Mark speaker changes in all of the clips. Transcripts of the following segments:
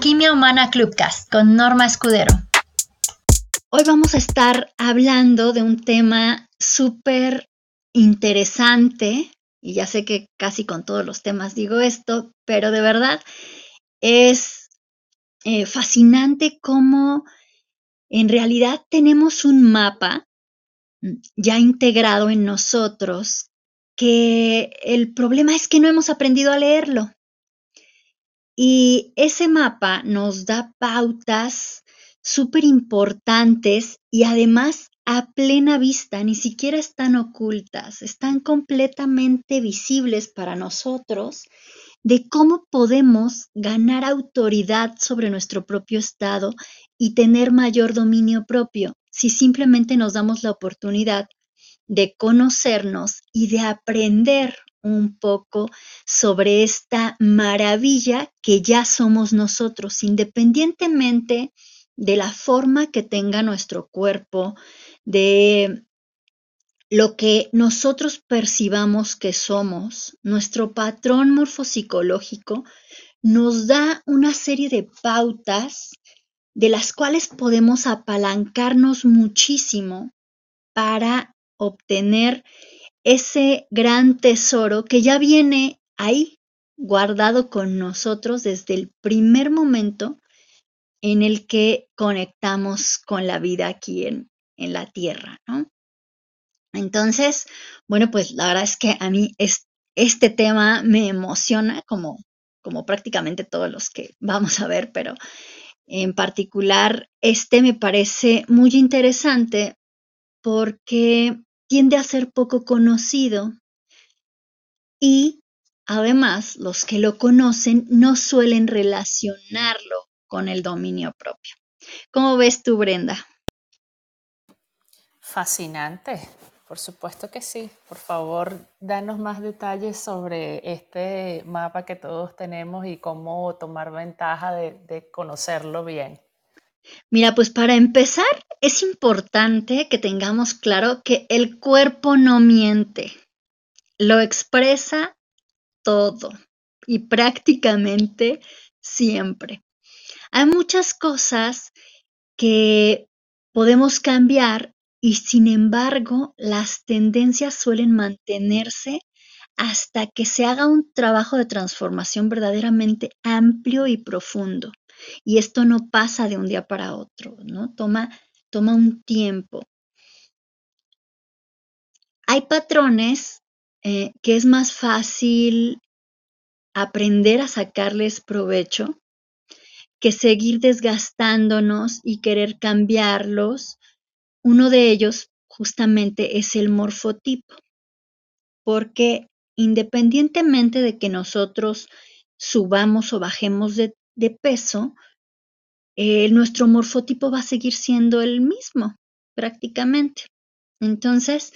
Speaker 1: Alquimia Humana Clubcast con Norma Escudero. Hoy vamos a estar hablando de un tema súper interesante, y ya sé que casi con todos los temas digo esto, pero de verdad es eh, fascinante cómo en realidad tenemos un mapa ya integrado en nosotros, que el problema es que no hemos aprendido a leerlo. Y ese mapa nos da pautas súper importantes y además a plena vista, ni siquiera están ocultas, están completamente visibles para nosotros de cómo podemos ganar autoridad sobre nuestro propio estado y tener mayor dominio propio si simplemente nos damos la oportunidad de conocernos y de aprender un poco sobre esta maravilla que ya somos nosotros, independientemente de la forma que tenga nuestro cuerpo, de lo que nosotros percibamos que somos, nuestro patrón morfopsicológico nos da una serie de pautas de las cuales podemos apalancarnos muchísimo para obtener ese gran tesoro que ya viene ahí guardado con nosotros desde el primer momento en el que conectamos con la vida aquí en, la tierra, ¿no? Entonces, bueno, pues la verdad es que a mí este tema me emociona como, como prácticamente todos los que vamos a ver, pero en particular este me parece muy interesante porque tiende a ser poco conocido y además los que lo conocen no suelen relacionarlo con el dominio propio. ¿Cómo ves tú, Brenda?
Speaker 2: Fascinante, por supuesto que sí. Por favor, danos más detalles sobre este mapa que todos tenemos y cómo tomar ventaja de, de conocerlo bien.
Speaker 1: Mira, pues para empezar, es importante que tengamos claro que el cuerpo no miente, lo expresa todo y prácticamente siempre. Hay muchas cosas que podemos cambiar y sin embargo las tendencias suelen mantenerse hasta que se haga un trabajo de transformación verdaderamente amplio y profundo. Y esto no pasa de un día para otro, ¿no? Toma, toma un tiempo. Hay patrones eh, que es más fácil aprender a sacarles provecho que seguir desgastándonos y querer cambiarlos. Uno de ellos justamente es el morfotipo, porque independientemente de que nosotros subamos o bajemos de de peso, eh, nuestro morfotipo va a seguir siendo el mismo prácticamente. Entonces,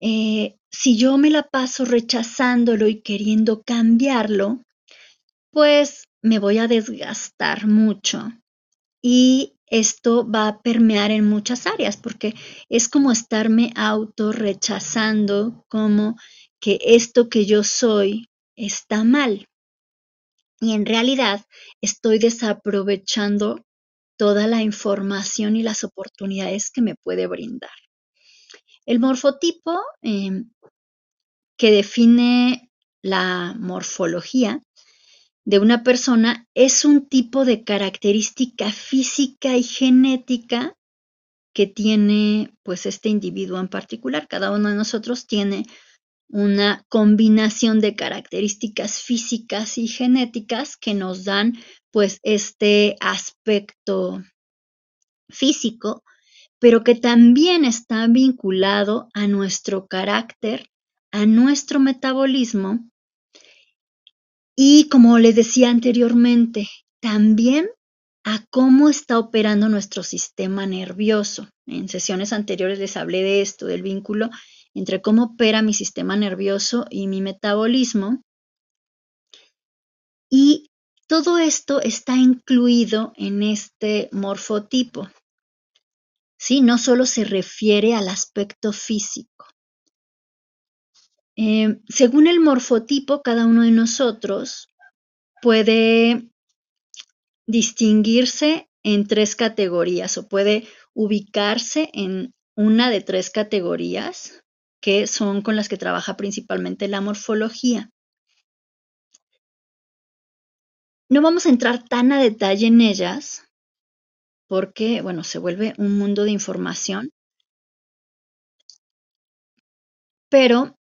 Speaker 1: eh, si yo me la paso rechazándolo y queriendo cambiarlo, pues me voy a desgastar mucho y esto va a permear en muchas áreas porque es como estarme auto rechazando como que esto que yo soy está mal y en realidad estoy desaprovechando toda la información y las oportunidades que me puede brindar. El morfotipo em, que define la morfología de una persona es un tipo de característica física y genética que tiene pues este individuo en particular. Cada uno de nosotros tiene una combinación de características físicas y genéticas que nos dan pues este aspecto físico, pero que también está vinculado a nuestro carácter, a nuestro metabolismo y como les decía anteriormente, también a cómo está operando nuestro sistema nervioso. En sesiones anteriores les hablé de esto, del vínculo entre cómo opera mi sistema nervioso y mi metabolismo. Y todo esto está incluido en este morfotipo. ¿Sí? No solo se refiere al aspecto físico. Eh, según el morfotipo, cada uno de nosotros puede distinguirse en tres categorías o puede ubicarse en una de tres categorías que son con las que trabaja principalmente la morfología. No vamos a entrar tan a detalle en ellas porque, bueno, se vuelve un mundo de información. Pero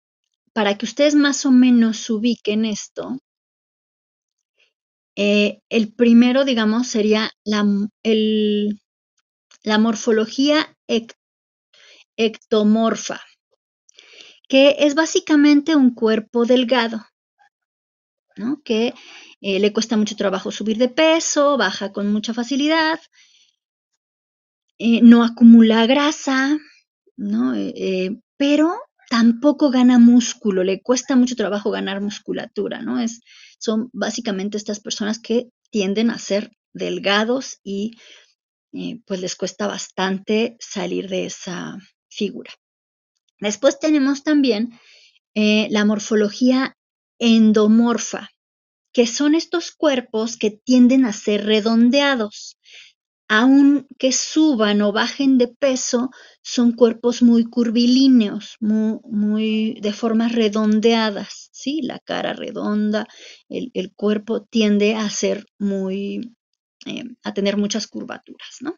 Speaker 1: para que ustedes más o menos ubiquen esto, eh, el primero, digamos, sería la, la morfología ectomorfa, que es básicamente un cuerpo delgado, ¿no? que eh, le cuesta mucho trabajo subir de peso, baja con mucha facilidad, eh, no acumula grasa, ¿no? pero tampoco gana músculo, le cuesta mucho trabajo ganar musculatura, ¿no? Es, son básicamente estas personas que tienden a ser delgados y eh, pues les cuesta bastante salir de esa figura. Después tenemos también eh, la morfología endomorfa, que son estos cuerpos que tienden a ser redondeados aunque suban o bajen de peso, son cuerpos muy curvilíneos, muy, de formas redondeadas, ¿sí? La cara redonda, el, cuerpo tiende a ser muy, eh, a tener muchas curvaturas, ¿no?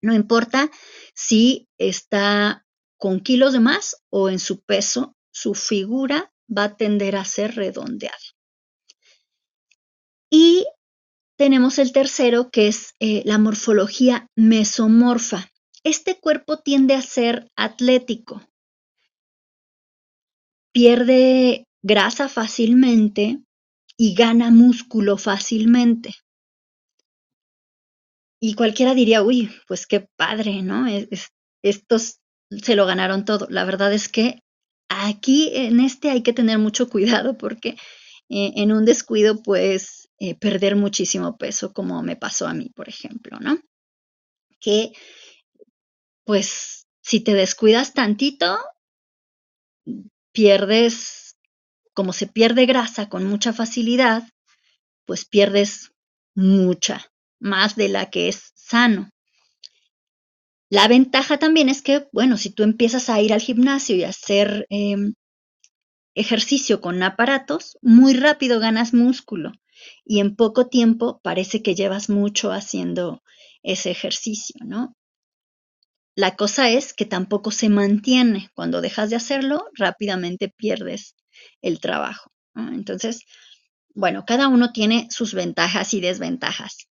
Speaker 1: No importa si está con kilos de más o en su peso, su figura va a tender a ser redondeada. Y tenemos el tercero, que es eh, la morfología mesomorfa. Este cuerpo tiende a ser atlético, pierde grasa fácilmente y gana músculo fácilmente. Y cualquiera diría, uy, pues qué padre, ¿no? estos se lo ganaron todo. La verdad es que aquí en este hay que tener mucho cuidado porque eh, en un descuido, pues eh, perder muchísimo peso, como me pasó a mí, por ejemplo, ¿no? Que, pues, si te descuidas tantito, pierdes, como se pierde grasa con mucha facilidad, pues pierdes mucha, más de la que es sano. La ventaja también es que, bueno, si tú empiezas a ir al gimnasio y a hacer em, ejercicio con aparatos, muy rápido ganas músculo y en poco tiempo parece que llevas mucho haciendo ese ejercicio, ¿no? La cosa es que tampoco se mantiene. Cuando dejas de hacerlo, rápidamente pierdes el trabajo. Entonces, bueno, cada uno tiene sus ventajas y desventajas.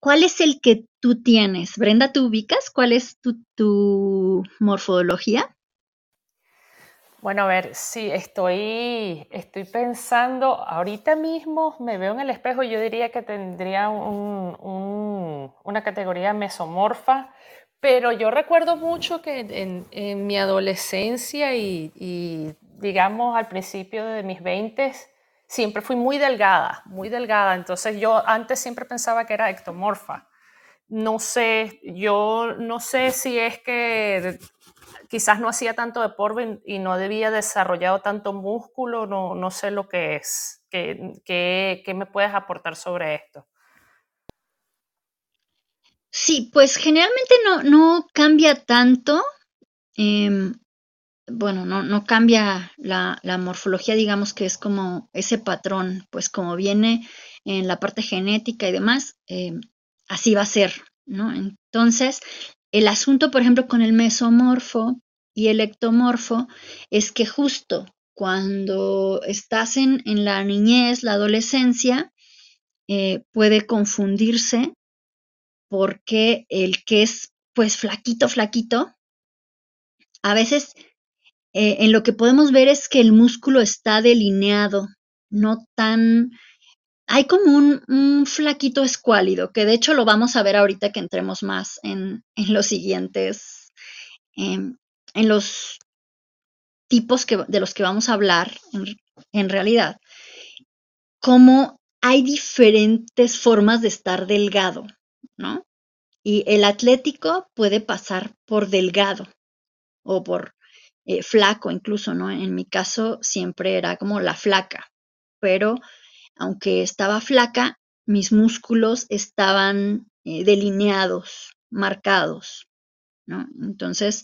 Speaker 1: ¿Cuál es el que tú tienes? Brenda, ¿tú ubicas cuál es tu, morfología?
Speaker 2: Bueno, a ver, sí, estoy, estoy pensando, ahorita mismo me veo en el espejo y yo diría que tendría una categoría mesomorfa, pero yo recuerdo mucho que en, mi adolescencia y, digamos al principio de mis 20 siempre fui muy delgada, muy delgada, entonces yo antes siempre pensaba que era ectomorfa. No sé, yo no sé si es que quizás no hacía tanto deporte y no debía desarrollado tanto músculo, no, no sé lo que es. ¿Qué, qué, me puedes aportar sobre esto?
Speaker 1: Sí, pues generalmente no, no cambia tanto. Em, bueno, no, no cambia la, la, morfología, digamos que es como ese patrón, pues como viene en la parte genética y demás, em, así va a ser, ¿no? Entonces, el asunto, por ejemplo, con el mesomorfo y el ectomorfo es que justo cuando estás en, la niñez, la adolescencia, eh, puede confundirse porque el que es pues flaquito, flaquito, a veces eh, en lo que podemos ver es que el músculo está delineado, no tan hay como un, flaquito escuálido, que de hecho lo vamos a ver ahorita que entremos más en, los siguientes, em, en los tipos que, de los que vamos a hablar en, realidad, como hay diferentes formas de estar delgado, ¿no? Y el atlético puede pasar por delgado o por eh, flaco incluso, ¿no? En mi caso siempre era como la flaca, pero aunque estaba flaca, mis músculos estaban eh, delineados, marcados, ¿no? Entonces,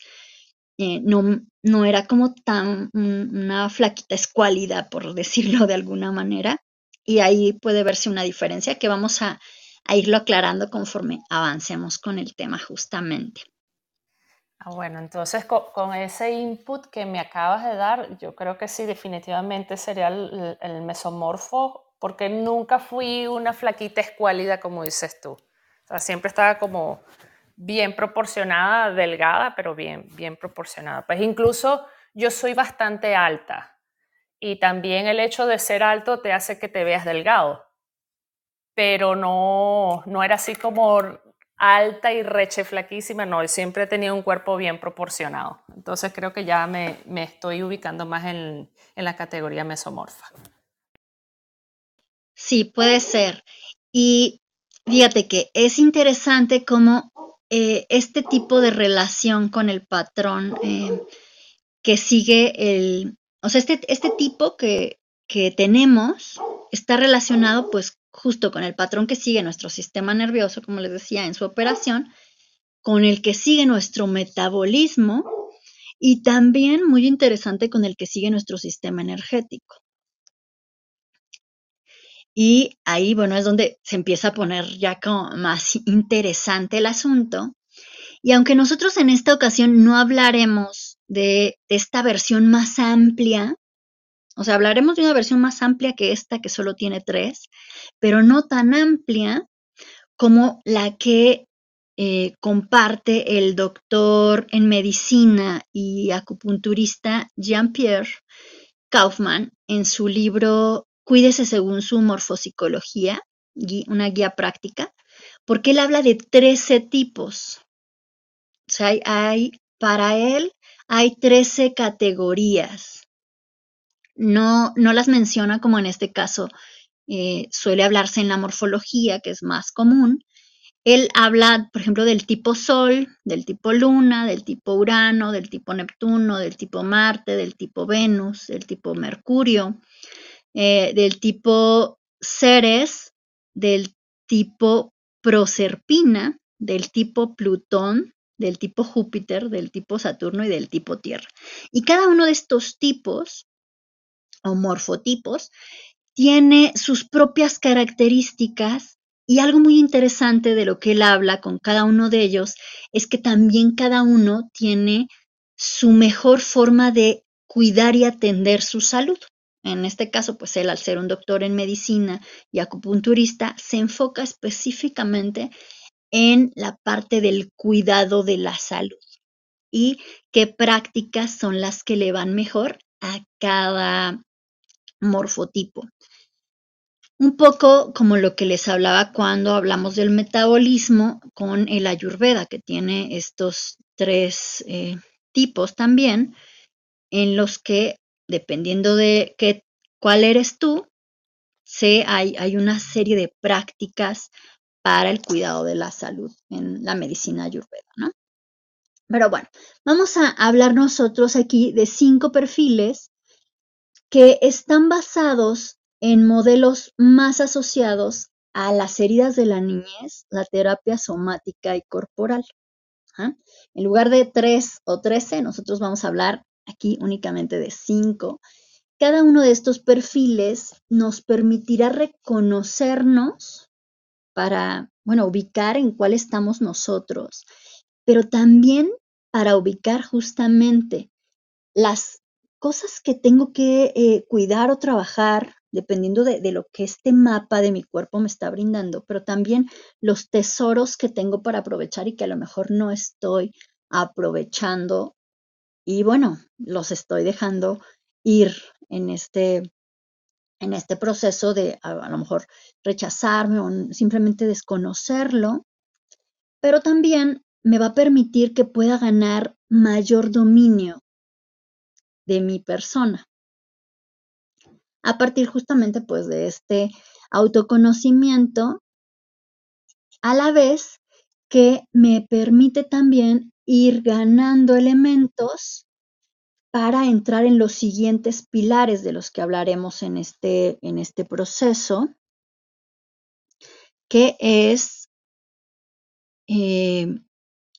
Speaker 1: eh, no, no, era como tan una flaquita escuálida, por decirlo de alguna manera, y ahí puede verse una diferencia que vamos a, a irlo aclarando conforme avancemos con el tema justamente.
Speaker 2: Ah, bueno, entonces con, ese input que me acabas de dar, yo creo que sí, definitivamente sería el, mesomorfo, porque nunca fui una flaquita escuálida, como dices tú. O sea, siempre estaba como bien proporcionada, delgada, pero bien, bien proporcionada. Pues incluso yo soy bastante alta y también el hecho de ser alto te hace que te veas delgado, pero no, no era así como alta y reche flaquísima, no, siempre he tenido un cuerpo bien proporcionado. Entonces creo que ya me, estoy ubicando más en, la categoría mesomorfa.
Speaker 1: Sí, puede ser. Y fíjate que es interesante cómo eh, este tipo de relación con el patrón eh, que sigue el, o sea, este, este tipo que, que tenemos está relacionado pues justo con el patrón que sigue nuestro sistema nervioso, como les decía, en su operación, con el que sigue nuestro metabolismo y también muy interesante con el que sigue nuestro sistema energético. Y ahí, bueno, es donde se empieza a poner ya como más interesante el asunto. Y aunque nosotros en esta ocasión no hablaremos de, de esta versión más amplia o sea, hablaremos de una versión más amplia que esta, que solo tiene tres, pero no tan amplia como la que eh, comparte el doctor en medicina y acupunturista Jean-Pierre Kaufman en su libro Cuídese según su morfopsicología, una guía práctica, porque él habla de 13 tipos. O sea, hay, para él hay 13 categorías no, no las menciona como en este caso eh, suele hablarse en la morfología, que es más común. Él habla, por ejemplo, del tipo Sol, del tipo Luna, del tipo Urano, del tipo Neptuno, del tipo Marte, del tipo Venus, del tipo Mercurio, eh, del tipo Ceres, del tipo Proserpina, del tipo Plutón, del tipo Júpiter, del tipo Saturno y del tipo Tierra. Y cada uno de estos tipos o morfotipos, tiene sus propias características y algo muy interesante de lo que él habla con cada uno de ellos es que también cada uno tiene su mejor forma de cuidar y atender su salud. En este caso, pues él al ser un doctor en medicina y acupunturista, se enfoca específicamente en la parte del cuidado de la salud y qué prácticas son las que le van mejor a cada morfotipo. Un poco como lo que les hablaba cuando hablamos del metabolismo con el ayurveda, que tiene estos tres eh, tipos también, en los que, dependiendo de qué, cuál eres tú, se, hay, hay una serie de prácticas para el cuidado de la salud en la medicina ayurveda, ¿no? Pero bueno, vamos a hablar nosotros aquí de cinco perfiles que están basados en modelos más asociados a las heridas de la niñez, la terapia somática y corporal. ¿ah? En lugar de tres o trece, nosotros vamos a hablar aquí únicamente de cinco. Cada uno de estos perfiles nos permitirá reconocernos para, bueno, ubicar en cuál estamos nosotros, pero también para ubicar justamente las cosas que tengo que eh, cuidar o trabajar dependiendo de, lo que este mapa de mi cuerpo me está brindando, pero también los tesoros que tengo para aprovechar y que a lo mejor no estoy aprovechando y bueno, los estoy dejando ir en este, en este proceso de a, a lo mejor rechazarme o simplemente desconocerlo, pero también me va a permitir que pueda ganar mayor dominio de mi persona. A partir justamente pues de este autoconocimiento, a la vez que me permite también ir ganando elementos para entrar en los siguientes pilares de los que hablaremos en este, en este proceso, que es eh,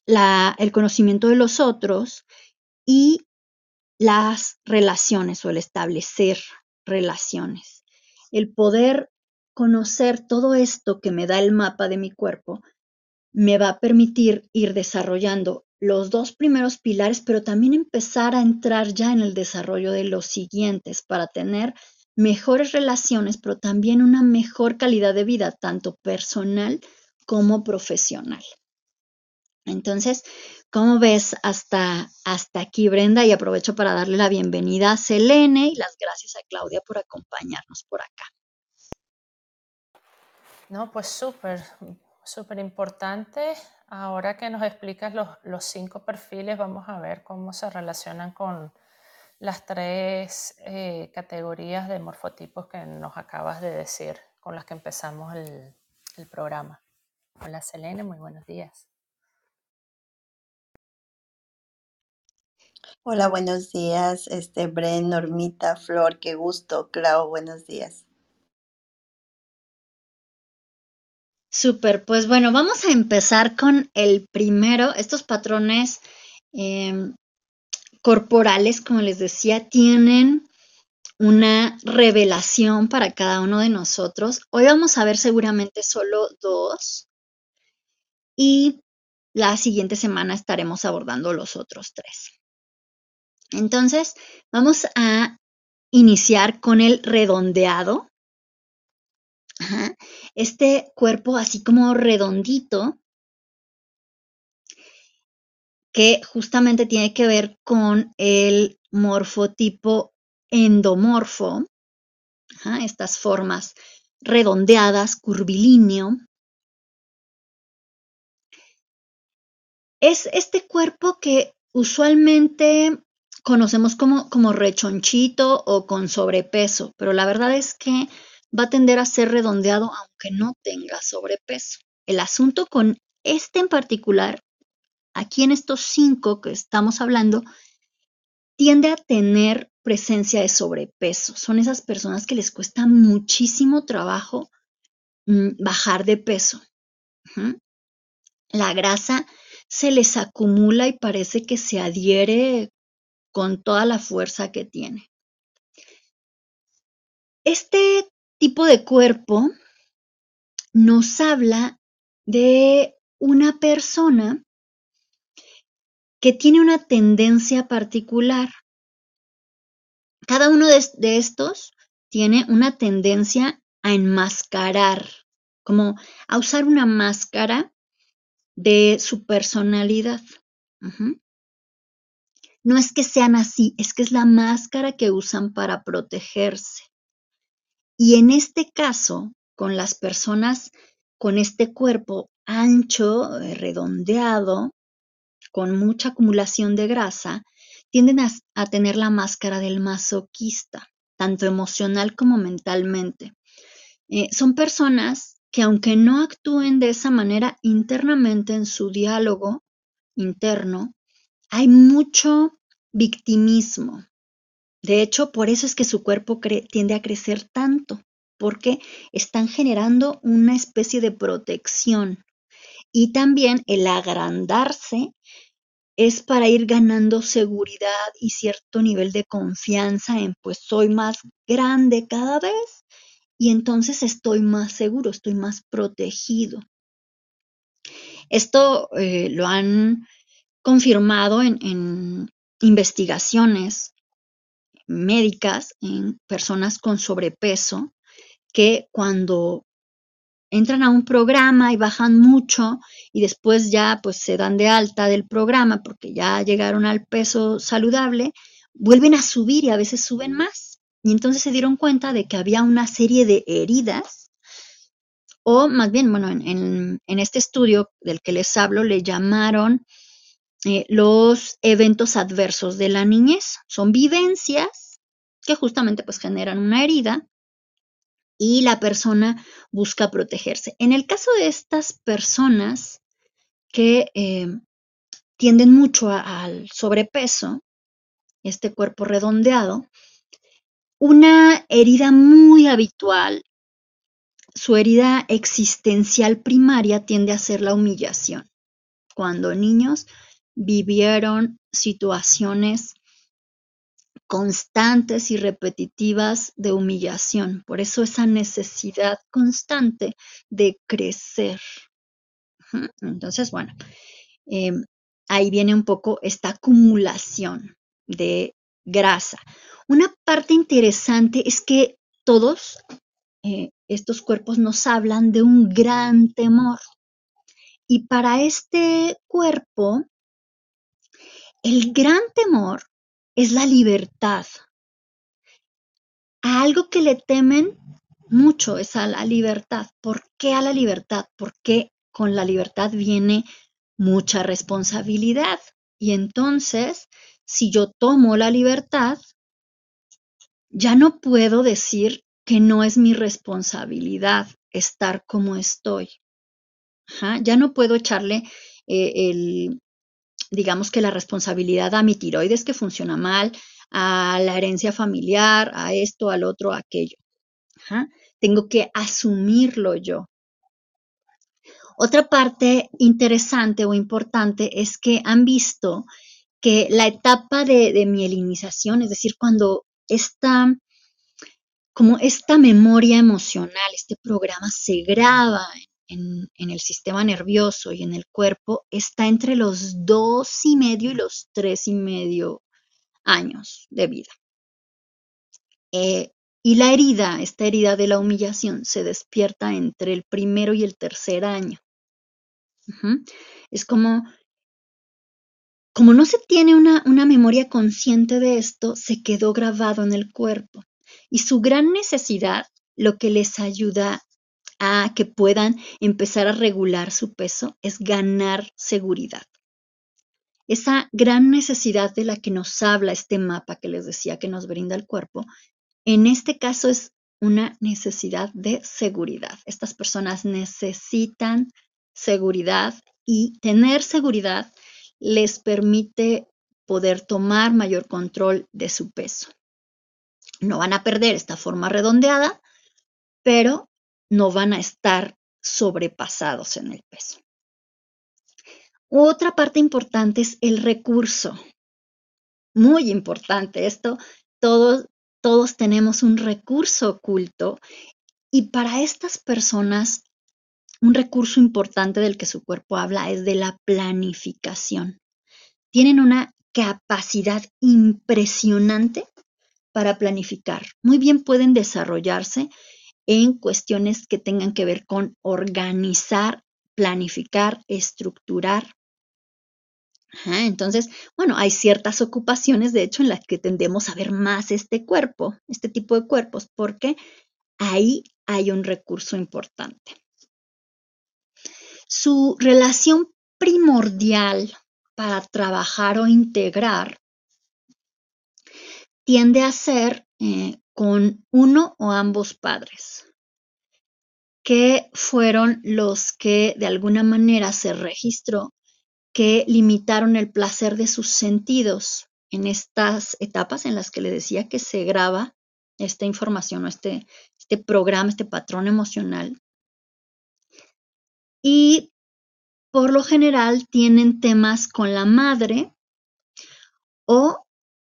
Speaker 1: el conocimiento de los otros y las relaciones o el establecer relaciones. El poder conocer todo esto que me da el mapa de mi cuerpo me va a permitir ir desarrollando los dos primeros pilares, pero también empezar a entrar ya en el desarrollo de los siguientes para tener mejores relaciones, pero también una mejor calidad de vida, tanto personal como profesional. Entonces, ¿cómo ves hasta, hasta aquí, Brenda? Y aprovecho para darle la bienvenida a Selene y las gracias a Claudia por acompañarnos por acá.
Speaker 2: No, pues súper, súper importante. Ahora que nos explicas los, cinco perfiles, vamos a ver cómo se relacionan con las tres eh, categorías de morfotipos que nos acabas de decir, con las que empezamos el, el programa. Hola Selene, muy buenos días.
Speaker 3: Hola, buenos días, este Bren, Normita, Flor, qué gusto, Clau, buenos días.
Speaker 1: Súper, pues bueno, vamos a empezar con el primero. Estos patrones em, corporales, como les decía, tienen una revelación para cada uno de nosotros. Hoy vamos a ver seguramente solo dos y la siguiente semana estaremos abordando los otros tres. Entonces, vamos a iniciar con el redondeado. Este cuerpo así como redondito, que justamente tiene que ver con el morfotipo endomorfo, estas formas redondeadas, curvilíneo. Es este cuerpo que usualmente conocemos como, como rechonchito o con sobrepeso, pero la verdad es que va a tender a ser redondeado aunque no tenga sobrepeso. El asunto con este en particular, aquí en estos cinco que estamos hablando, tiende a tener presencia de sobrepeso. Son esas personas que les cuesta muchísimo trabajo mm, bajar de peso. La grasa se les acumula y parece que se adhiere con toda la fuerza que tiene. Este tipo de cuerpo nos habla de una persona que tiene una tendencia particular. Cada uno de, estos tiene una tendencia a enmascarar, como a usar una máscara de su personalidad. No es que sean así, es que es la máscara que usan para protegerse. Y en este caso, con las personas con este cuerpo ancho, eh, redondeado, con mucha acumulación de grasa, tienden a, tener la máscara del masoquista, tanto emocional como mentalmente. Eh, son personas que aunque no actúen de esa manera internamente en su diálogo interno, hay mucho victimismo, de hecho, por eso es que su cuerpo tiende a crecer tanto, porque están generando una especie de protección. Y también el agrandarse es para ir ganando seguridad y cierto nivel de confianza en, pues soy más grande cada vez y entonces estoy más seguro, estoy más protegido. Esto eh, lo han confirmado en investigaciones médicas en personas con sobrepeso que cuando entran a un programa y bajan mucho y después ya pues se dan de alta del programa porque ya llegaron al peso saludable, vuelven a subir y a veces suben más. Y entonces se dieron cuenta de que había una serie de heridas, o más bien, bueno, en, este estudio del que les hablo le llamaron eh, los eventos adversos de la niñez. Son vivencias que justamente pues generan una herida y la persona busca protegerse. En el caso de estas personas que eh, tienden mucho al sobrepeso, este cuerpo redondeado, una herida muy habitual su herida existencial primaria tiende a ser la humillación. Cuando niños vivieron situaciones constantes y repetitivas de humillación. Por eso esa necesidad constante de crecer. Entonces, bueno, em, ahí viene un poco esta acumulación de grasa. Una parte interesante es que todos eh, estos cuerpos nos hablan de un gran temor. Y para este cuerpo, el gran temor es la libertad. A algo que le temen mucho es a la libertad. ¿Por qué a la libertad? Porque con la libertad viene mucha responsabilidad. Y entonces, si yo tomo la libertad, ya no puedo decir que no es mi responsabilidad estar como estoy. ya no puedo echarle eh, el, digamos que la responsabilidad a mi tiroides que funciona mal, a la herencia familiar, a esto, al otro, a aquello. Tengo que asumirlo yo. Otra parte interesante o importante es que han visto que la etapa de, de mielinización, es decir, cuando esta, como esta memoria emocional, este programa se graba en, el sistema nervioso y en el cuerpo está entre los dos y medio y los tres y medio años de vida. Eh, y la herida, esta herida de la humillación, se despierta entre el primero y el tercer año. Es como, como no se tiene una, una memoria consciente de esto, se quedó grabado en el cuerpo. Y su gran necesidad, lo que les ayuda a que puedan empezar a regular su peso es ganar seguridad. Esa gran necesidad de la que nos habla este mapa que les decía que nos brinda el cuerpo, en este caso es una necesidad de seguridad. Estas personas necesitan seguridad y tener seguridad les permite poder tomar mayor control de su peso. No van a perder esta forma redondeada, pero no van a estar sobrepasados en el peso. Otra parte importante es el recurso. Muy importante esto, todos, todos tenemos un recurso oculto y para estas personas un recurso importante del que su cuerpo habla es de la planificación. Tienen una capacidad impresionante para planificar. Muy bien pueden desarrollarse en cuestiones que tengan que ver con organizar, planificar, estructurar. entonces, bueno, hay ciertas ocupaciones, de hecho, en las que tendemos a ver más este cuerpo, este tipo de cuerpos, porque ahí hay un recurso importante. Su relación primordial para trabajar o integrar tiende a ser eh, con uno o ambos padres, que fueron los que de alguna manera se registró que limitaron el placer de sus sentidos en estas etapas en las que le decía que se graba esta información o este, este programa, este patrón emocional. Y por lo general tienen temas con la madre o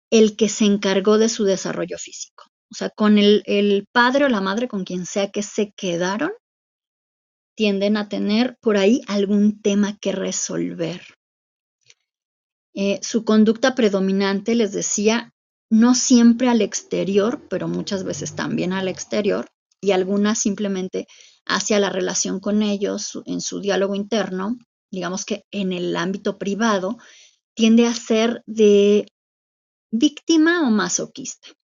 Speaker 1: el que se encargó de su desarrollo físico. O sea, con el, padre o la madre, con quien sea que se quedaron, tienden a tener por ahí algún tema que resolver. Eh, su conducta predominante, les decía, no siempre al exterior, pero muchas veces también al exterior, y algunas simplemente hacia la relación con ellos, en su diálogo interno, digamos que en el ámbito privado, tiende a ser de víctima o masoquista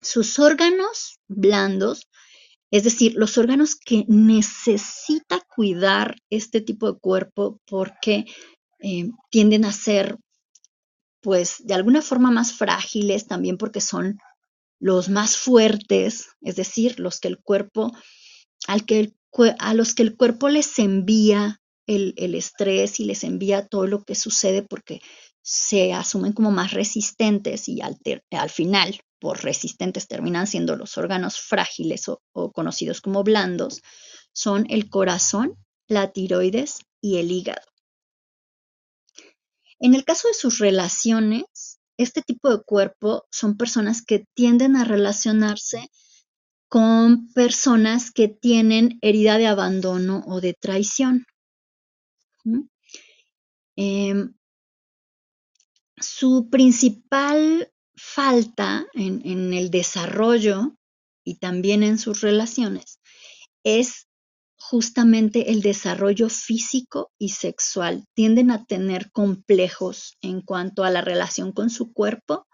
Speaker 1: sus órganos blandos, es decir, los órganos que necesita cuidar este tipo de cuerpo porque eh, tienden a ser, pues, de alguna forma más frágiles, también porque son los más fuertes, es decir, los que el cuerpo, al que a los que el cuerpo les envía el, el estrés y les envía todo lo que sucede porque se asumen como más resistentes y al, final por resistentes terminan siendo los órganos frágiles o conocidos como blandos, son el corazón, la tiroides y el hígado. En el caso de sus relaciones, este tipo de cuerpo son personas que tienden a relacionarse con personas que tienen herida de abandono o de traición. Su principal falta en, el desarrollo y también en sus relaciones es justamente el desarrollo físico y sexual. Tienden a tener complejos en cuanto a la relación con su cuerpo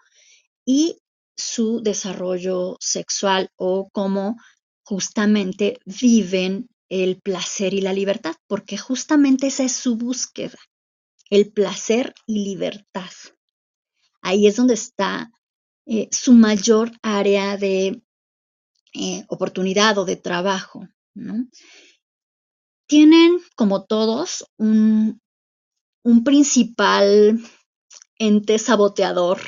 Speaker 1: y su desarrollo sexual o cómo justamente viven el placer y la libertad, porque justamente esa es su búsqueda, el placer y libertad. Ahí es donde está eh, su mayor área de eh, oportunidad o de trabajo. Tienen, como todos, un, un principal ente saboteador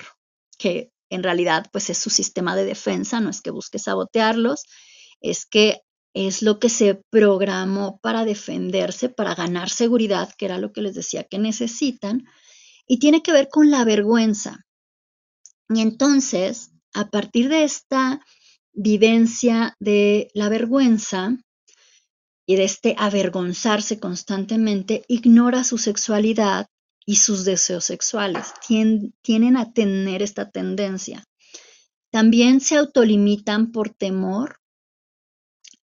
Speaker 1: que en realidad pues es su sistema de defensa, no es que busque sabotearlos, es que es lo que se programó para defenderse, para ganar seguridad, que era lo que les decía que necesitan, y tiene que ver con la vergüenza. Y entonces, a partir de esta vivencia de la vergüenza y de este avergonzarse constantemente, ignora su sexualidad y sus deseos sexuales. tienen a tener esta tendencia. También se autolimitan por temor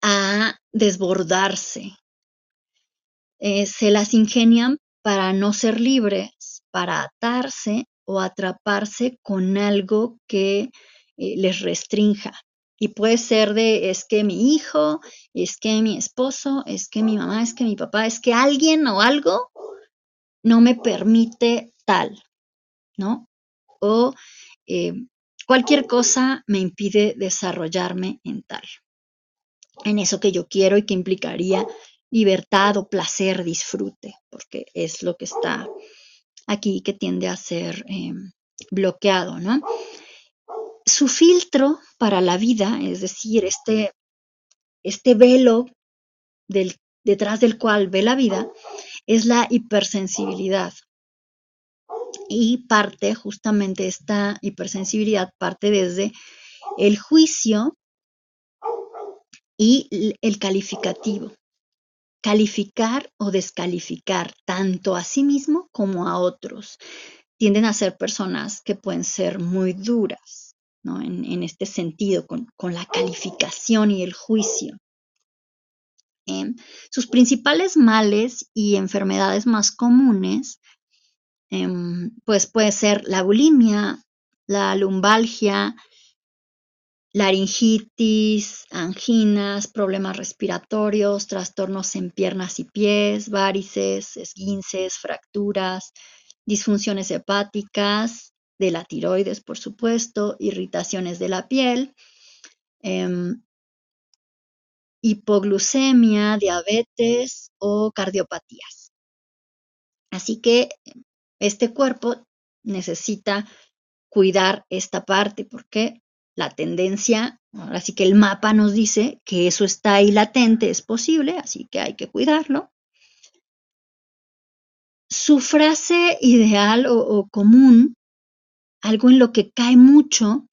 Speaker 1: a desbordarse. Eh, se las ingenian para no ser libres, para atarse o atraparse con algo que eh, les restrinja. Y puede ser de, es que mi hijo, es que mi esposo, es que mi mamá, es que mi papá, es que alguien o algo no me permite tal, ¿no? O eh, cualquier cosa me impide desarrollarme en tal, en eso que yo quiero y que implicaría libertad o placer, disfrute, porque es lo que está aquí que tiende a ser em, bloqueado, ¿no? Su filtro para la vida, es decir, este, este velo del, detrás del cual ve la vida, es la hipersensibilidad. Y parte, justamente esta hipersensibilidad parte desde el juicio y el calificativo. Calificar o descalificar tanto a sí mismo como a otros. Tienden a ser personas que pueden ser muy duras, ¿no? en, este sentido, con, con la calificación y el juicio. Em, sus principales males y enfermedades más comunes, em, pues puede ser la bulimia, la lumbalgia, laringitis, anginas, problemas respiratorios, trastornos en piernas y pies, varices, esguinces, fracturas, disfunciones hepáticas, de la tiroides, por supuesto, irritaciones de la piel, em, hipoglucemia, diabetes o cardiopatías. Así que este cuerpo necesita cuidar esta parte porque la tendencia, ahora sí que el mapa nos dice que eso está ahí latente, es posible, así que hay que cuidarlo. Su frase ideal o, o común, algo en lo que cae mucho,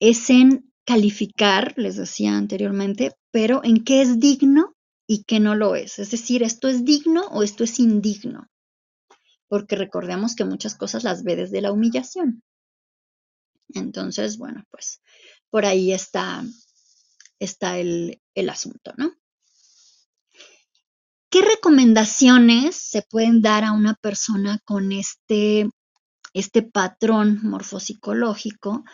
Speaker 1: es en calificar, les decía anteriormente, pero en qué es digno y qué no lo es. Es decir, esto es digno o esto es indigno. Porque recordemos que muchas cosas las ve desde la humillación. Entonces, bueno, pues por ahí está, está el, el asunto, ¿no? ¿Qué recomendaciones se pueden dar a una persona con este, este patrón morfopsicológico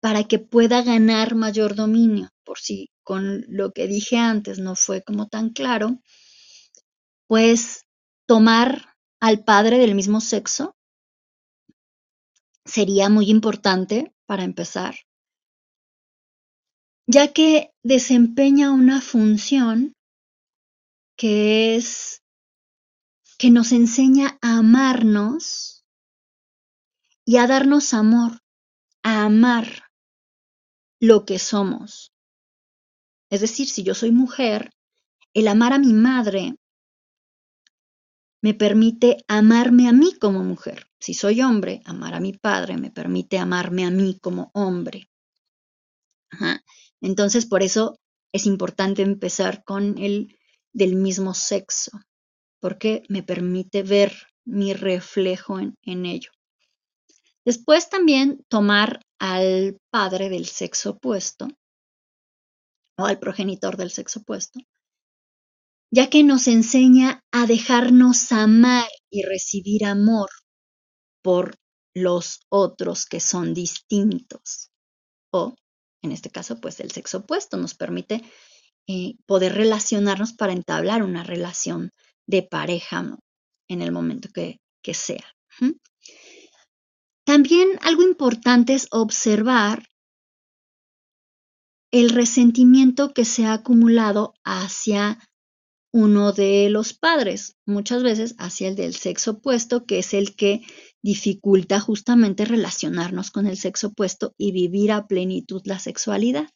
Speaker 1: para que pueda ganar mayor dominio, por si con lo que dije antes no fue como tan claro, pues tomar al padre del mismo sexo sería muy importante para empezar, ya que desempeña una función que es que nos enseña a amarnos y a darnos amor, a amar lo que somos. Es decir, si yo soy mujer, el amar a mi madre me permite amarme a mí como mujer. Si soy hombre, amar a mi padre me permite amarme a mí como hombre. Entonces, por eso es importante empezar con el del mismo sexo, porque me permite ver mi reflejo en, ello. Después también tomar al padre del sexo opuesto o al progenitor del sexo opuesto ya que nos enseña a dejarnos amar y recibir amor por los otros que son distintos. O, en este caso, pues el sexo opuesto nos permite eh, poder relacionarnos para entablar una relación de pareja en el momento que, sea. También algo importante es observar el resentimiento que se ha acumulado hacia uno de los padres, muchas veces hacia el del sexo opuesto, que es el que dificulta justamente relacionarnos con el sexo opuesto y vivir a plenitud la sexualidad.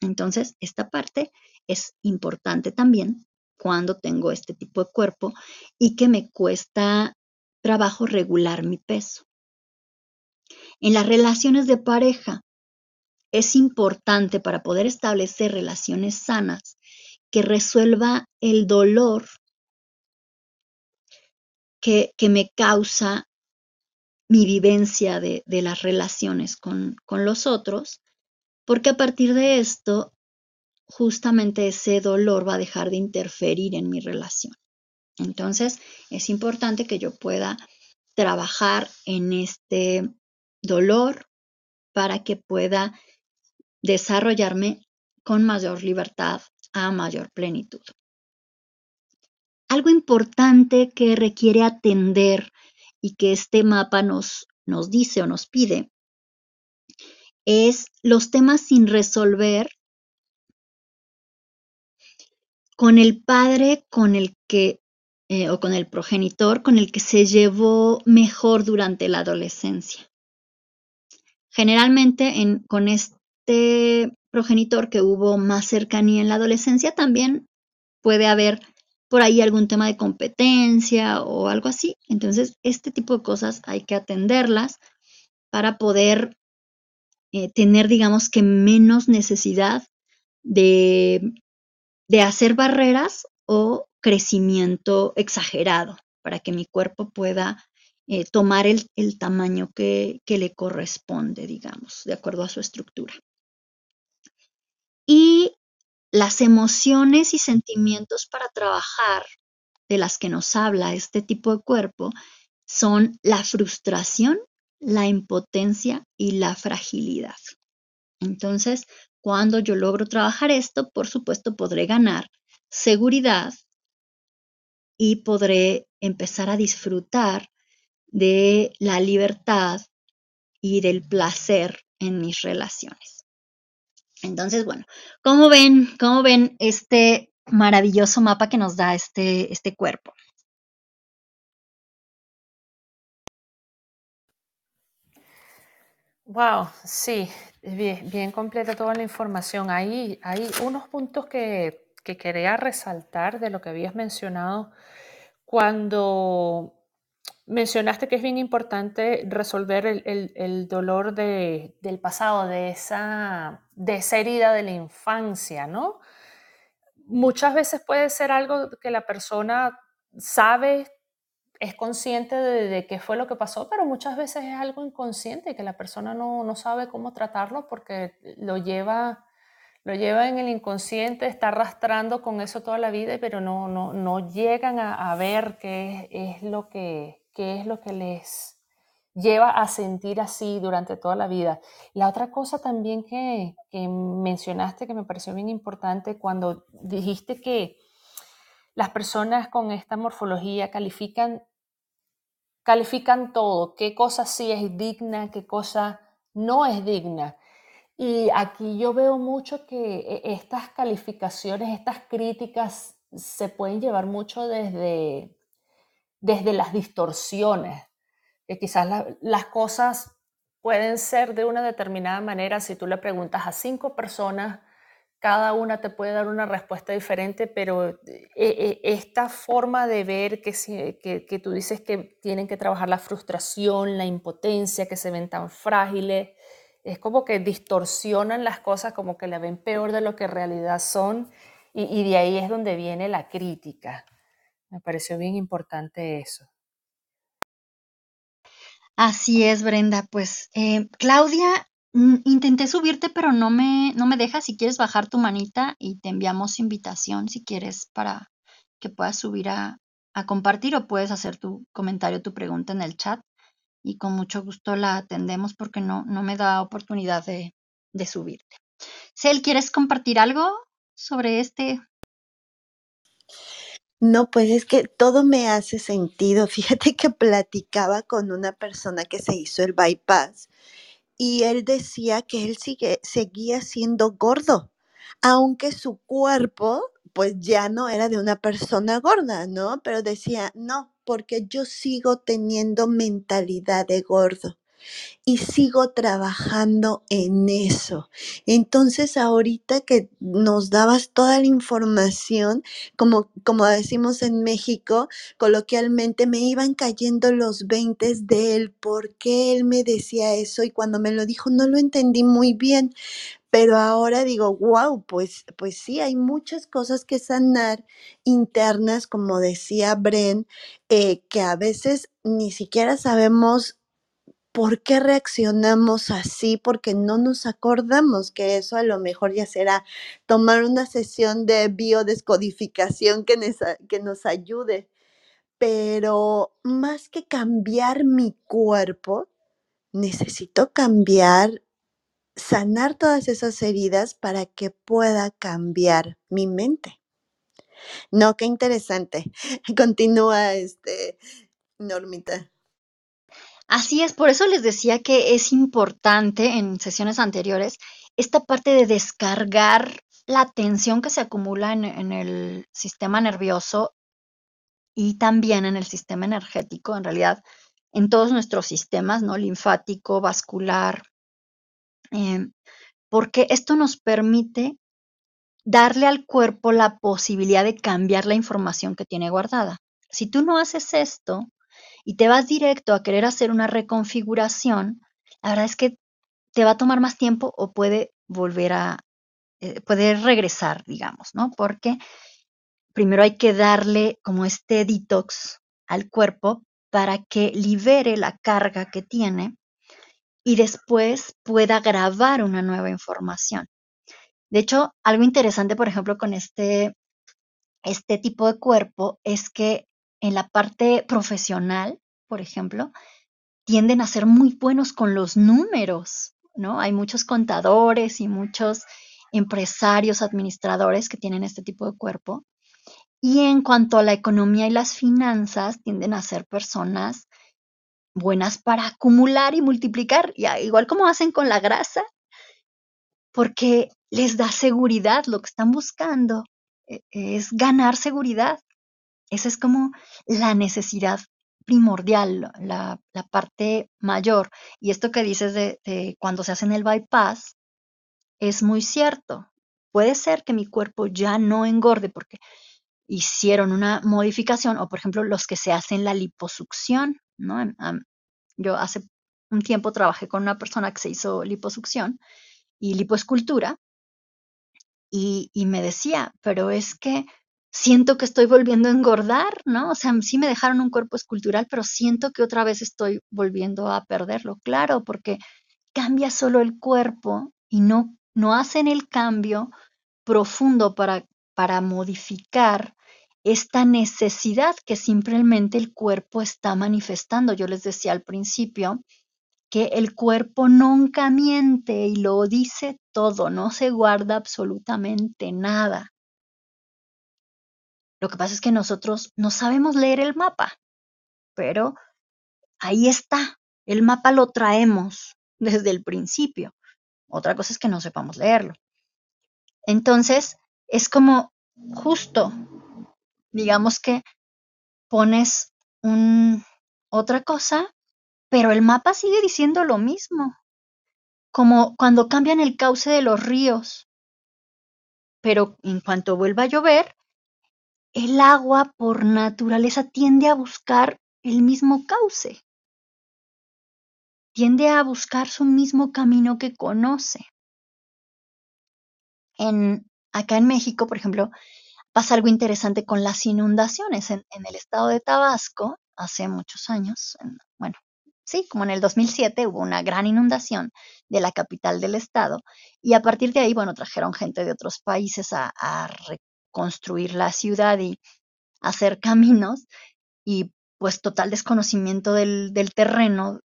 Speaker 1: Entonces, esta parte es importante también cuando tengo este tipo de cuerpo y que me cuesta trabajo regular mi peso. En las relaciones de pareja, es importante para poder establecer relaciones sanas que resuelva el dolor que, me causa mi vivencia de, las relaciones con, con los otros, porque a partir de esto, justamente ese dolor va a dejar de interferir en mi relación. Entonces, es importante que yo pueda trabajar en este dolor para que pueda desarrollarme con mayor libertad a mayor plenitud. Algo importante que requiere atender y que este mapa nos, nos dice o nos pide es los temas sin resolver con el padre con el que eh, o con el progenitor con el que se llevó mejor durante la adolescencia. Generalmente en, con este progenitor que hubo más cercanía en la adolescencia, también puede haber por ahí algún tema de competencia o algo así. Entonces, este tipo de cosas hay que atenderlas para poder eh, tener, digamos que, menos necesidad de, de hacer barreras o crecimiento exagerado para que mi cuerpo pueda eh, tomar el, tamaño que, que, le corresponde, digamos, de acuerdo a su estructura. Y las emociones y sentimientos para trabajar de las que nos habla este tipo de cuerpo son la frustración, la impotencia y la fragilidad. Entonces, cuando yo logro trabajar esto, por supuesto, podré ganar seguridad y podré empezar a disfrutar de la libertad y del placer en mis relaciones. Entonces, bueno, ¿cómo ven, cómo ven este maravilloso mapa que nos da este, este cuerpo?
Speaker 2: Wow, sí, bien, completa toda la información. Ahí hay unos puntos que, que quería resaltar de lo que habías mencionado cuando Mencionaste que es bien importante resolver el, dolor del pasado, de esa, de esa herida de la infancia, ¿no? Muchas veces puede ser algo que la persona sabe, es consciente de, qué fue lo que pasó, pero muchas veces es algo inconsciente que la persona no, sabe cómo tratarlo porque lo lleva, lo lleva en el inconsciente, está arrastrando con eso toda la vida, pero no, no, no llegan a, ver qué es lo que qué es lo que les lleva a sentir así durante toda la vida. La otra cosa también que, mencionaste que me pareció bien importante cuando dijiste que las personas con esta morfología califican, califican todo, qué cosa sí es digna, qué cosa no es digna. Y aquí yo veo mucho que e, estas calificaciones, estas críticas se pueden llevar mucho desde desde las distorsiones, que quizás las cosas pueden ser de una determinada manera si tú le preguntas a cinco personas cada una te puede dar una respuesta diferente, pero eh, eh, esta forma de ver que, que, tú dices que tienen que trabajar la frustración, la impotencia, que se ven tan frágiles, es como que distorsionan las cosas, como que la ven peor de lo que en realidad son, y de ahí es donde viene la crítica. Me pareció bien importante eso.
Speaker 1: Así es, Brenda. Pues eh, Claudia Mm, intenté subirte, pero no me, no me deja. Si quieres bajar tu manita y te enviamos invitación si quieres para que puedas subir a, compartir o puedes hacer tu comentario, tu pregunta en el chat y con mucho gusto la atendemos porque no, no me da oportunidad de, de subirte. Cel, ¿quieres compartir algo sobre este?
Speaker 3: No, pues es que todo me hace sentido. Fíjate que platicaba con una persona que se hizo el bypass y él decía que él sigue, seguía siendo gordo, aunque su cuerpo pues ya no era de una persona gorda, ¿no? Pero decía, no, porque yo sigo teniendo mentalidad de gordo y sigo trabajando en eso. Entonces, ahorita que nos dabas toda la información, como, como decimos en México, coloquialmente me iban cayendo los 20 de él, por qué él me decía eso y cuando me lo dijo no lo entendí muy bien. Pero ahora digo, wow, pues, pues sí, hay muchas cosas que sanar internas, como decía Bren, eh, que a veces ni siquiera sabemos ¿por qué reaccionamos así? Porque no nos acordamos que eso a lo mejor ya será tomar una sesión de biodescodificación que nos, que nos ayude. Pero más que cambiar mi cuerpo, necesito cambiar, sanar todas esas heridas para que pueda cambiar mi mente. No, qué interesante. Continúa este, Normita.
Speaker 1: Así es, por eso les decía que es importante en sesiones anteriores esta parte de descargar la tensión que se acumula en, el sistema nervioso y también en el sistema energético, en realidad en todos nuestros sistemas, ¿no? Linfático, vascular, em, porque esto nos permite darle al cuerpo la posibilidad de cambiar la información que tiene guardada. Si tú no haces esto, y te vas directo a querer hacer una reconfiguración, la verdad es que te va a tomar más tiempo o puede volver a, eh, puede regresar, digamos, ¿no? Porque primero hay que darle como este detox al cuerpo para que libere la carga que tiene y después pueda grabar una nueva información. De hecho, algo interesante, por ejemplo, con este, este tipo de cuerpo es que en la parte profesional, por ejemplo, tienden a ser muy buenos con los números, ¿no? Hay muchos contadores y muchos empresarios, administradores que tienen este tipo de cuerpo. Y en cuanto a la economía y las finanzas, tienden a ser personas buenas para acumular y multiplicar, igual como hacen con la grasa, porque les da seguridad, lo que están buscando eh, es ganar seguridad. Esa es como la necesidad primordial, la, parte mayor. Y esto que dices de, cuando se hacen el bypass es muy cierto. Puede ser que mi cuerpo ya no engorde porque hicieron una modificación o por ejemplo los que se hacen la liposucción, ¿no? Yo hace un tiempo trabajé con una persona que se hizo liposucción y lipoescultura y me decía, pero es que siento que estoy volviendo a engordar, ¿no? O sea, sí me dejaron un cuerpo escultural, pero siento que otra vez estoy volviendo a perderlo. Claro, porque cambia solo el cuerpo y no, no hacen el cambio profundo para, para modificar esta necesidad que simplemente el cuerpo está manifestando. Yo les decía al principio que el cuerpo nunca miente y lo dice todo, no se guarda absolutamente nada. Lo que pasa es que nosotros no sabemos leer el mapa, pero ahí está. El mapa lo traemos desde el principio. Otra cosa es que no sepamos leerlo. Entonces, es como justo, digamos que pones un, otra cosa pero el mapa sigue diciendo lo mismo, como cuando cambian el cauce de los ríos. Pero en cuanto vuelva a llover, el agua por naturaleza tiende a buscar el mismo cauce, tiende a buscar su mismo camino que conoce. En, acá en México, por ejemplo, pasa algo interesante con las inundaciones. En, el estado de Tabasco, hace muchos años, bueno, sí, como en el 2007 hubo una gran inundación de la capital del estado y a partir de ahí, bueno, trajeron gente de otros países a, reconstruir la ciudad y hacer caminos y pues total desconocimiento del, del terreno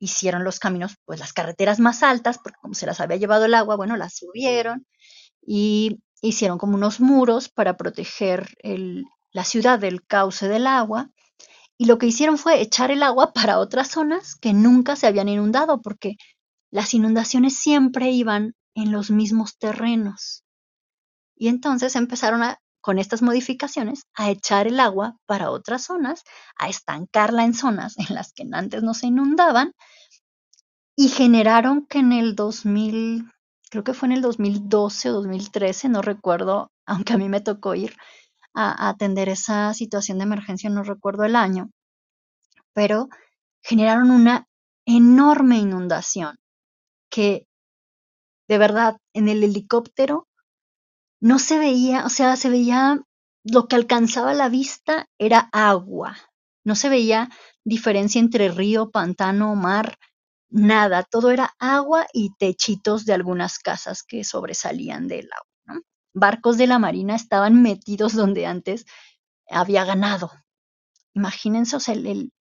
Speaker 1: hicieron los caminos, pues las carreteras más altas, porque como se las había llevado el agua, bueno, las subieron y hicieron como unos muros para proteger la ciudad del cauce del agua. Y lo que hicieron fue echar el agua para otras zonas que nunca se habían inundado, porque las inundaciones siempre iban en los mismos terrenos. Y entonces empezaron a, con estas modificaciones a echar el agua para otras zonas, a estancarla en zonas en las que antes no se inundaban, y generaron que en el 2000, creo que fue en el 2012 o 2013, no recuerdo, aunque a mí me tocó ir a, atender esa situación de emergencia, no recuerdo el año, pero generaron una enorme inundación que de verdad en el helicóptero no se veía, o sea, se veía lo que alcanzaba la vista era agua, no se veía diferencia entre río, pantano, mar, nada, todo era agua y techitos de algunas casas que sobresalían del agua. Barcos de la Marina estaban metidos donde antes había ganado. Imagínense el,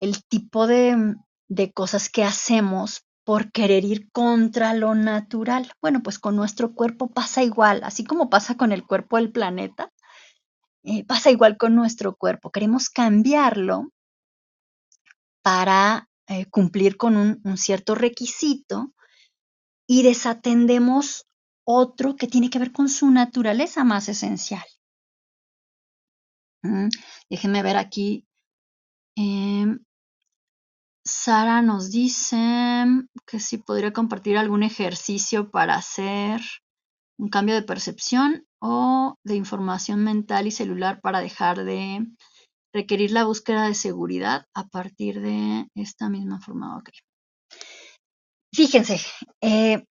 Speaker 1: el, tipo de, de cosas que hacemos por querer ir contra lo natural. Bueno, pues con nuestro cuerpo pasa igual, así como pasa con el cuerpo del planeta, eh, pasa igual con nuestro cuerpo. Queremos cambiarlo para eh, cumplir con un, cierto requisito y desatendemos otro que tiene que ver con su naturaleza más esencial. Mm, déjenme ver aquí. Em, Sara nos dice que si podría compartir algún ejercicio para hacer un cambio de percepción o de información mental y celular para dejar de requerir la búsqueda de seguridad a partir de esta misma forma. Fíjense, eh,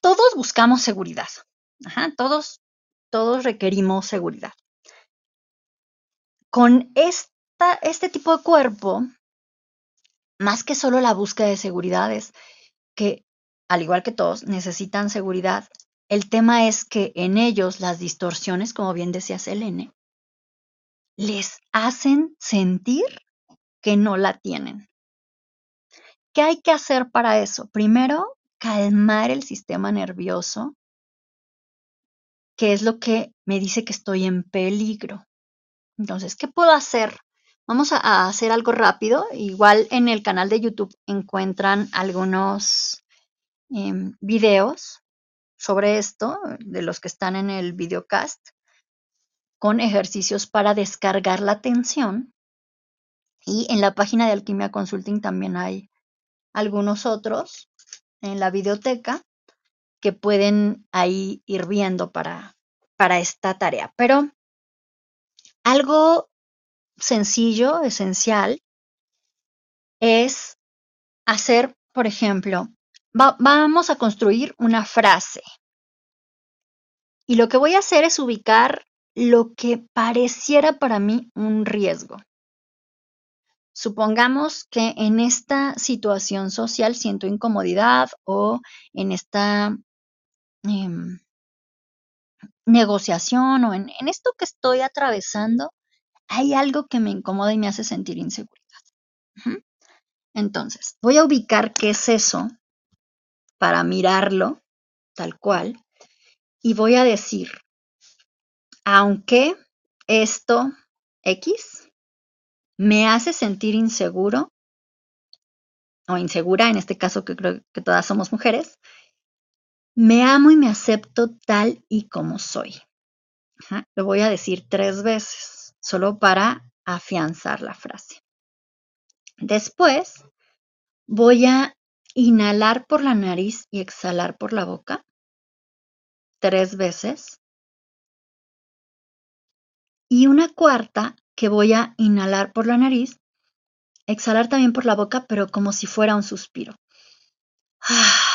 Speaker 1: todos buscamos seguridad. todos, todos requerimos seguridad. Con esta, este tipo de cuerpo, más que solo la búsqueda de seguridad, es que, al igual que todos, necesitan seguridad. El tema es que en ellos las distorsiones, como bien decía Selene, les hacen sentir que no la tienen. ¿Qué hay que hacer para eso? Primero, calmar el sistema nervioso, que es lo que me dice que estoy en peligro. Entonces, ¿qué puedo hacer? Vamos a, hacer algo rápido. Igual en el canal de YouTube encuentran algunos em, videos sobre esto, de los que están en el videocast con ejercicios para descargar la tensión. Y en la página de Alquimia Consulting también hay algunos otros en la biblioteca que pueden ahí ir viendo para, para esta tarea. Pero algo sencillo, esencial, es hacer, por ejemplo, vamos a construir una frase. Y lo que voy a hacer es ubicar lo que pareciera para mí un riesgo. Supongamos que en esta situación social siento incomodidad o en esta em, negociación o en, esto que estoy atravesando, hay algo que me incomoda y me hace sentir inseguridad. Entonces, voy a ubicar qué es eso para mirarlo tal cual y voy a decir, aunque esto X me hace sentir inseguro o insegura, en este caso que creo que todas somos mujeres, me amo y me acepto tal y como soy. lo voy a decir tres veces, solo para afianzar la frase. Después voy a inhalar por la nariz y exhalar por la boca tres veces. Y una cuarta que voy a inhalar por la nariz, exhalar también por la boca, pero como si fuera un suspiro.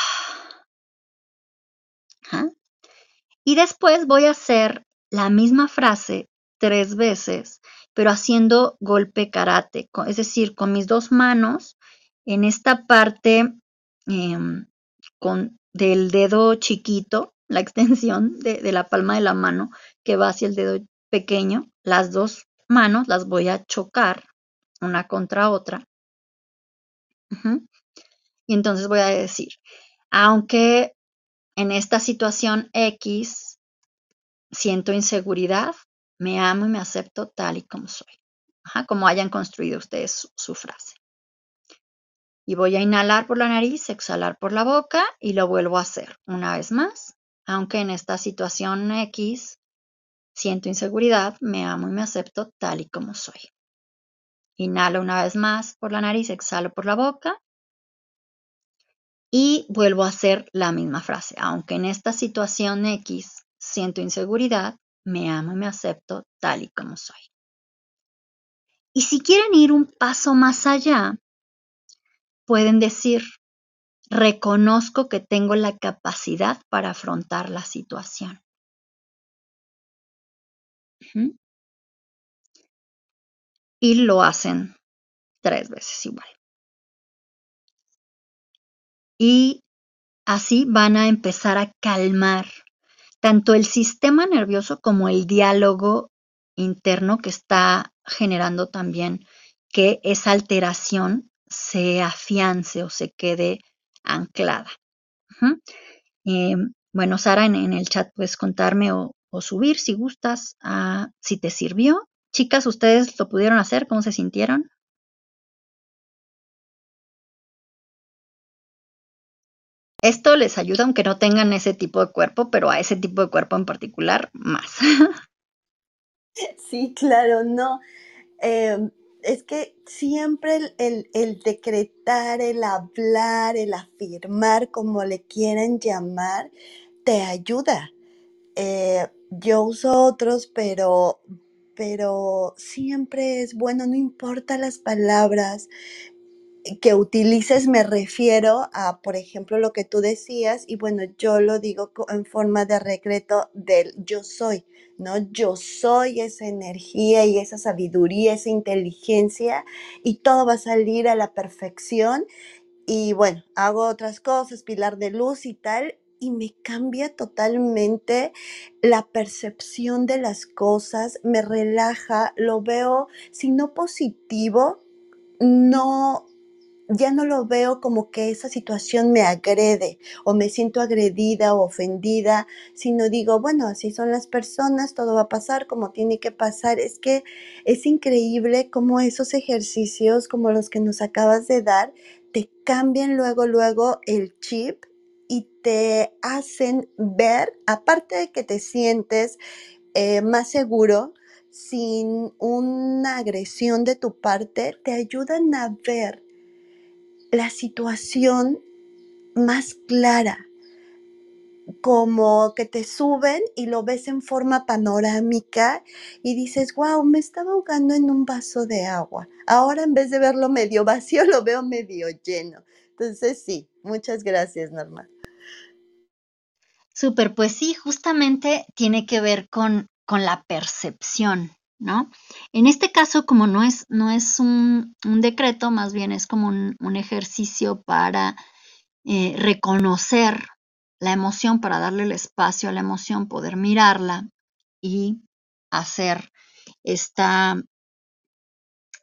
Speaker 1: Y después voy a hacer la misma frase tres veces, pero haciendo golpe karate, es decir, con mis dos manos en esta parte em, con, del dedo chiquito, la extensión de, la palma de la mano que va hacia el dedo pequeño, las dos manos las voy a chocar una contra otra. Y entonces voy a decir, aunque en esta situación X siento inseguridad, me amo y me acepto tal y como soy. como hayan construido ustedes su, frase. Y voy a inhalar por la nariz, exhalar por la boca y lo vuelvo a hacer una vez más. Aunque en esta situación X siento inseguridad, me amo y me acepto tal y como soy. Inhalo una vez más por la nariz, exhalo por la boca y vuelvo a hacer la misma frase. Aunque en esta situación X siento inseguridad, me amo y me acepto tal y como soy. Y si quieren ir un paso más allá, pueden decir, reconozco que tengo la capacidad para afrontar la situación. Y lo hacen tres veces igual. Y así van a empezar a calmar tanto el sistema nervioso como el diálogo interno que está generando también que esa alteración se afiance o se quede anclada. Eh, bueno, Sara, en, el chat puedes contarme o, subir si gustas si te sirvió. Chicas, ¿ustedes lo pudieron hacer? ¿Cómo se sintieron? Esto les ayuda aunque no tengan ese tipo de cuerpo, pero a ese tipo de cuerpo en particular más.
Speaker 3: Sí, claro, no. Em, es que siempre el, decretar, el hablar, el afirmar, como le quieran llamar, te ayuda. Eh, yo uso otros, pero, pero siempre es bueno, no importa las palabras, que utilices me refiero a, por ejemplo, lo que tú decías, y bueno, yo lo digo en forma de recreto del yo soy, ¿no? Yo soy esa energía y esa sabiduría, esa inteligencia, y todo va a salir a la perfección. Y bueno, hago otras cosas, pilar de luz y tal, y me cambia totalmente la percepción de las cosas, me relaja, lo veo, si no positivo, no ya no lo veo como que esa situación me agrede o me siento agredida o ofendida, sino digo, bueno, así son las personas, todo va a pasar como tiene que pasar. Es que es increíble cómo esos ejercicios como los que nos acabas de dar te cambian luego, luego el chip y te hacen ver, aparte de que te sientes eh, más seguro, sin una agresión de tu parte, te ayudan a ver la situación más clara, como que te suben y lo ves en forma panorámica y dices, wow, me estaba ahogando en un vaso de agua. Ahora en vez de verlo medio vacío, lo veo medio lleno. Entonces sí, muchas gracias, Norma.
Speaker 1: Súper, pues sí, justamente tiene que ver con, con la percepción, ¿no? En este caso, como no es, no es un, decreto, más bien es como un, ejercicio para eh, reconocer la emoción, para darle el espacio a la emoción, poder mirarla y hacer esta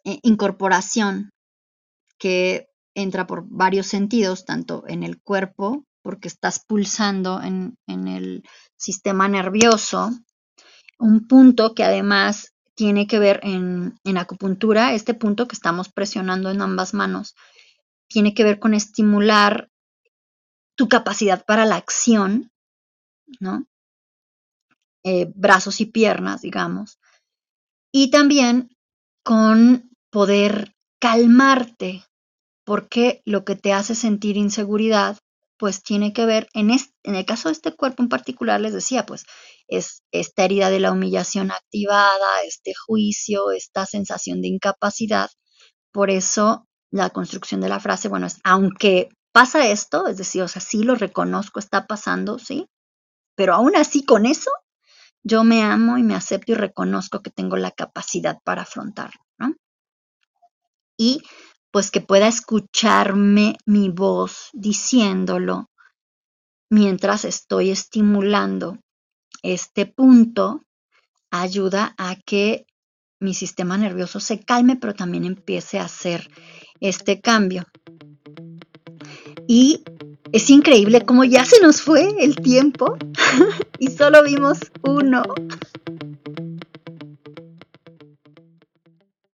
Speaker 1: eh, incorporación que entra por varios sentidos, tanto en el cuerpo, porque estás pulsando en, en el sistema nervioso, un punto que además tiene que ver en, acupuntura, este punto que estamos presionando en ambas manos, tiene que ver con estimular tu capacidad para la acción, ¿no? Eh, brazos y piernas, digamos. Y también con poder calmarte, porque lo que te hace sentir inseguridad, pues tiene que ver, en, en el caso de este cuerpo en particular, les decía, pues es esta herida de la humillación activada, este juicio, esta sensación de incapacidad. Por eso la construcción de la frase, bueno, es, aunque pasa esto, es decir, o sea, sí lo reconozco, está pasando, sí, pero aún así con eso, yo me amo y me acepto y reconozco que tengo la capacidad para afrontarlo, ¿no? Y pues que pueda escucharme mi voz diciéndolo mientras estoy estimulando este punto, ayuda a que mi sistema nervioso se calme, pero también empiece a hacer este cambio. Y es increíble cómo ya se nos fue el tiempo y solo vimos uno